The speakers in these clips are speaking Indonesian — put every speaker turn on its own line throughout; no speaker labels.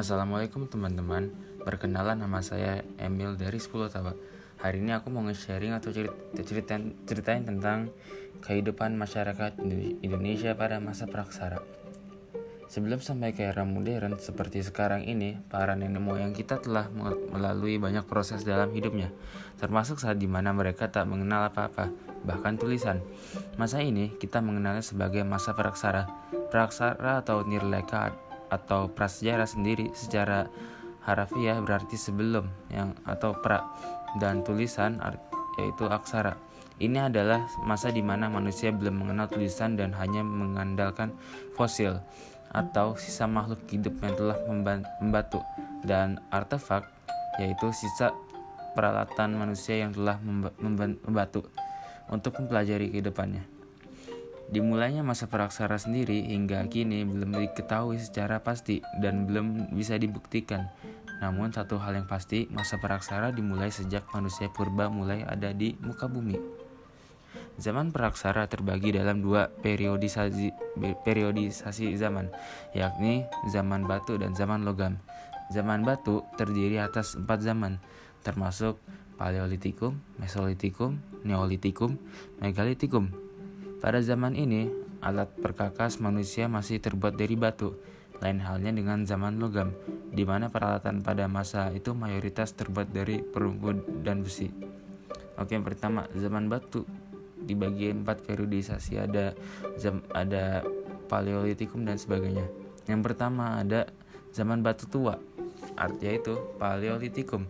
Assalamualaikum teman-teman Perkenalan nama saya Emil dari 10 Tawa Hari ini aku mau nge-sharing atau cerita, ceritain, ceritain tentang kehidupan masyarakat Indonesia pada masa praksara Sebelum sampai ke era modern seperti sekarang ini, para nenek moyang kita telah melalui banyak proses dalam hidupnya, termasuk saat di mana mereka tak mengenal apa-apa, bahkan tulisan. Masa ini kita mengenalnya sebagai masa praksara. Praksara atau nirleka atau prasejarah sendiri secara harafiah berarti sebelum yang atau pra dan tulisan yaitu aksara. Ini adalah masa di mana manusia belum mengenal tulisan dan hanya mengandalkan fosil atau sisa makhluk hidup yang telah membatu dan artefak yaitu sisa peralatan manusia yang telah membatu untuk mempelajari kehidupannya. Dimulainya masa praksara sendiri hingga kini belum diketahui secara pasti dan belum bisa dibuktikan. Namun satu hal yang pasti, masa praksara dimulai sejak manusia purba mulai ada di muka bumi. Zaman praksara terbagi dalam dua periodisasi, periodisasi zaman, yakni zaman batu dan zaman logam. Zaman batu terdiri atas empat zaman, termasuk Paleolitikum, Mesolitikum, Neolitikum, Megalitikum, pada zaman ini, alat perkakas manusia masih terbuat dari batu, lain halnya dengan zaman logam, di mana peralatan pada masa itu mayoritas terbuat dari perunggu dan besi. Oke, yang pertama, zaman batu di bagian empat periodisasi ada zam, ada paleolitikum dan sebagainya. Yang pertama ada zaman batu tua, artinya itu paleolitikum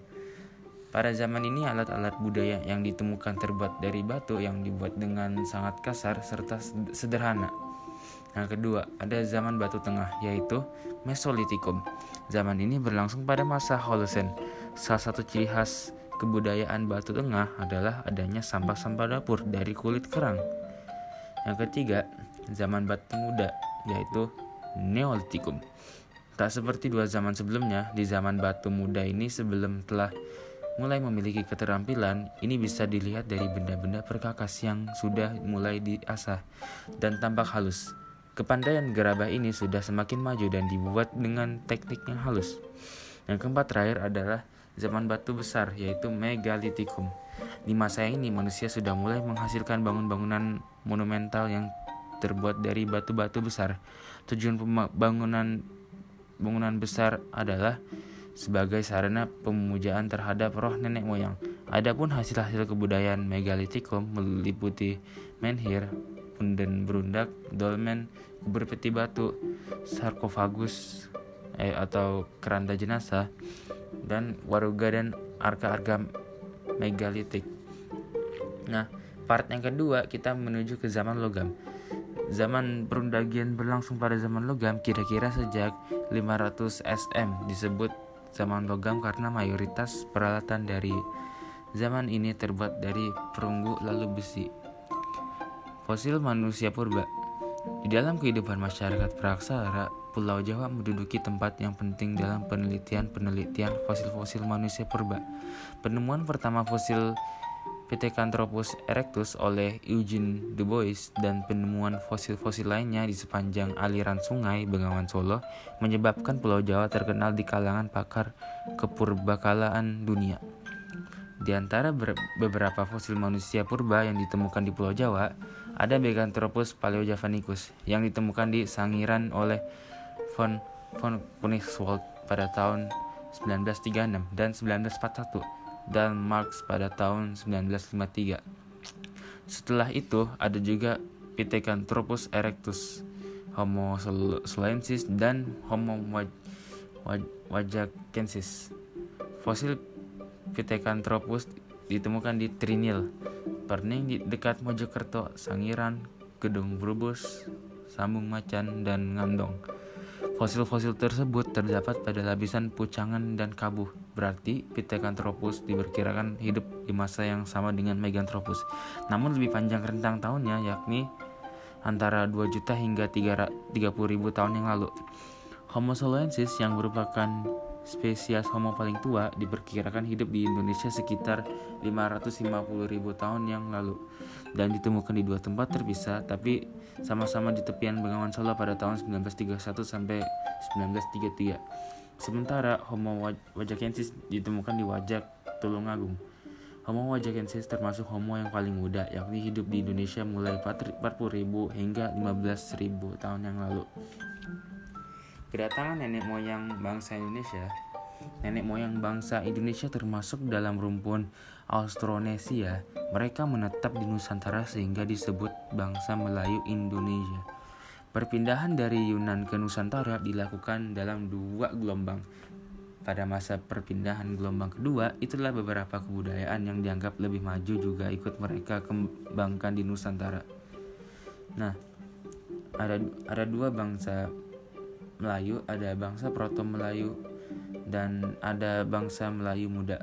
pada zaman ini alat-alat budaya yang ditemukan terbuat dari batu yang dibuat dengan sangat kasar serta sederhana. Yang kedua, ada zaman batu tengah yaitu Mesolitikum. Zaman ini berlangsung pada masa Holosen. Salah satu ciri khas kebudayaan batu tengah adalah adanya sampah-sampah dapur dari kulit kerang. Yang ketiga, zaman batu muda yaitu Neolitikum. Tak seperti dua zaman sebelumnya, di zaman batu muda ini sebelum telah mulai memiliki keterampilan, ini bisa dilihat dari benda-benda perkakas yang sudah mulai diasah dan tampak halus. Kepandaian gerabah ini sudah semakin maju dan dibuat dengan teknik yang halus. Yang keempat terakhir adalah zaman batu besar yaitu megalitikum. Di masa ini manusia sudah mulai menghasilkan bangunan-bangunan monumental yang terbuat dari batu-batu besar. Tujuan pembangunan bangunan besar adalah sebagai sarana pemujaan terhadap roh nenek moyang. Adapun hasil-hasil kebudayaan megalitikum meliputi menhir, punden berundak, dolmen, kubur peti batu, sarkofagus eh, atau keranda jenazah, dan waruga dan arka-arka megalitik. Nah, part yang kedua kita menuju ke zaman logam. Zaman perundagian berlangsung pada zaman logam kira-kira sejak 500 SM disebut zaman logam karena mayoritas peralatan dari zaman ini terbuat dari perunggu lalu besi. Fosil manusia purba Di dalam kehidupan masyarakat praksara, Pulau Jawa menduduki tempat yang penting dalam penelitian-penelitian fosil-fosil manusia purba. Penemuan pertama fosil Pithecanthropus erectus oleh Eugene Du Bois dan penemuan fosil-fosil lainnya di sepanjang aliran sungai Bengawan Solo menyebabkan Pulau Jawa terkenal di kalangan pakar kepurbakalaan dunia. Di antara beberapa fosil manusia purba yang ditemukan di Pulau Jawa, ada Beganthropus paleojavanicus yang ditemukan di Sangiran oleh von von Koenigswald pada tahun 1936 dan 1941 dan Marx pada tahun 1953. Setelah itu ada juga Pithecanthropus erectus, Homo soluensis dan Homo wajakensis. Fosil Pithecanthropus ditemukan di Trinil, Perning di dekat Mojokerto, Sangiran, Gedung Brubus, Sambung Macan, dan Ngandong. Fosil-fosil tersebut terdapat pada lapisan pucangan dan kabuh, berarti Pithecanthropus diperkirakan hidup di masa yang sama dengan Meganthropus, namun lebih panjang rentang tahunnya yakni antara 2 juta hingga 30 ribu tahun yang lalu. Homo soluensis yang merupakan spesies Homo paling tua diperkirakan hidup di Indonesia sekitar 550 ribu tahun yang lalu dan ditemukan di dua tempat terpisah tapi sama-sama di tepian Bengawan Solo pada tahun 1931 sampai 1933. Sementara Homo wajakensis ditemukan di Wajak Tulungagung. Homo wajakensis termasuk homo yang paling muda, yakni hidup di Indonesia mulai 40.000 hingga 15.000 tahun yang lalu. Kedatangan nenek moyang bangsa Indonesia Nenek moyang bangsa Indonesia termasuk dalam rumpun Austronesia. Mereka menetap di Nusantara sehingga disebut bangsa Melayu Indonesia. Perpindahan dari Yunan ke Nusantara dilakukan dalam dua gelombang. Pada masa perpindahan gelombang kedua, itulah beberapa kebudayaan yang dianggap lebih maju juga ikut mereka kembangkan di Nusantara. Nah, ada ada dua bangsa Melayu, ada bangsa Proto Melayu dan ada bangsa Melayu muda.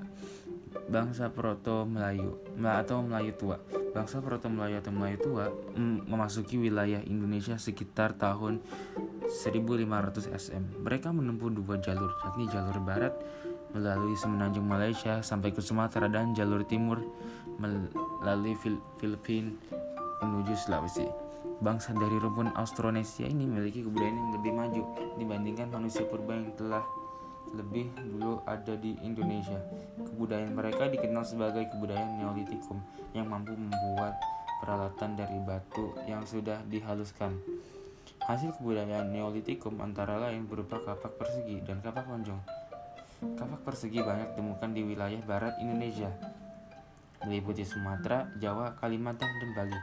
Bangsa Proto Melayu atau Melayu tua. Bangsa Proto Melayu atau Melayu tua memasuki wilayah Indonesia sekitar tahun 1500 SM. Mereka menempuh dua jalur, yakni jalur barat melalui semenanjung Malaysia sampai ke Sumatera dan jalur timur melalui Filipina menuju Sulawesi. Bangsa dari rumpun Austronesia ini memiliki kebudayaan yang lebih maju dibandingkan manusia purba yang telah lebih dulu ada di Indonesia. Kebudayaan mereka dikenal sebagai kebudayaan Neolitikum yang mampu membuat peralatan dari batu yang sudah dihaluskan. Hasil kebudayaan Neolitikum antara lain berupa kapak persegi dan kapak lonjong. Kapak persegi banyak ditemukan di wilayah barat Indonesia, meliputi Sumatera, Jawa, Kalimantan, dan Bali.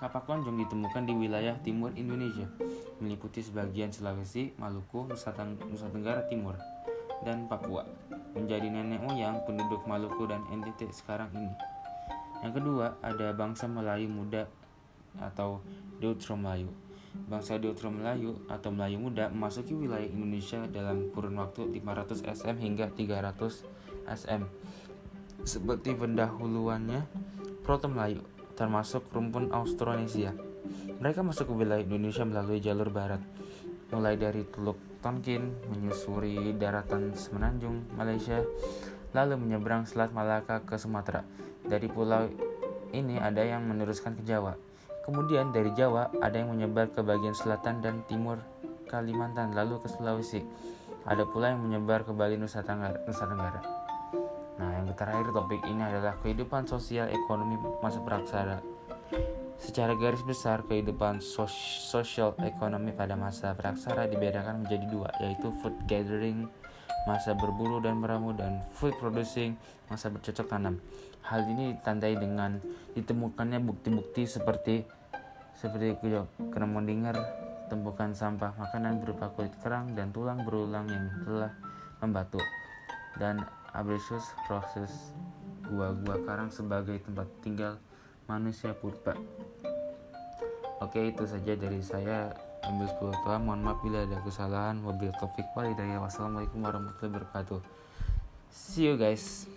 Kapak lonjong ditemukan di wilayah timur Indonesia, meliputi sebagian Sulawesi, Maluku, Nusa, Tenggara Timur, dan Papua, menjadi nenek moyang penduduk Maluku dan NTT sekarang ini. Yang kedua, ada bangsa Melayu muda atau Deutro Melayu. Bangsa Deutro Melayu atau Melayu muda memasuki wilayah Indonesia dalam kurun waktu 500 SM hingga 300 SM. Seperti pendahuluannya, Proto Melayu termasuk rumpun Austronesia. Mereka masuk ke wilayah Indonesia melalui jalur barat, mulai dari Teluk Tonkin, menyusuri daratan semenanjung Malaysia, lalu menyeberang Selat Malaka ke Sumatera. Dari pulau ini ada yang meneruskan ke Jawa. Kemudian dari Jawa ada yang menyebar ke bagian selatan dan timur Kalimantan, lalu ke Sulawesi. Ada pula yang menyebar ke Bali Nusa Tenggara. Nusa Tenggara. Nah, yang terakhir topik ini adalah kehidupan sosial ekonomi masa praksara. Secara garis besar, kehidupan sos sosial ekonomi pada masa praksara dibedakan menjadi dua, yaitu food gathering, masa berburu dan meramu, dan food producing, masa bercocok tanam. Hal ini ditandai dengan ditemukannya bukti-bukti seperti seperti dengar tumpukan sampah makanan berupa kulit kerang dan tulang berulang yang telah membatu, dan Abrasius proses gua-gua karang sebagai tempat tinggal manusia purba. Oke, itu saja dari saya. Ambil 10 tua. Mohon maaf bila ada kesalahan. Wabil topik walidaya. Wassalamualaikum warahmatullahi wabarakatuh. See you guys.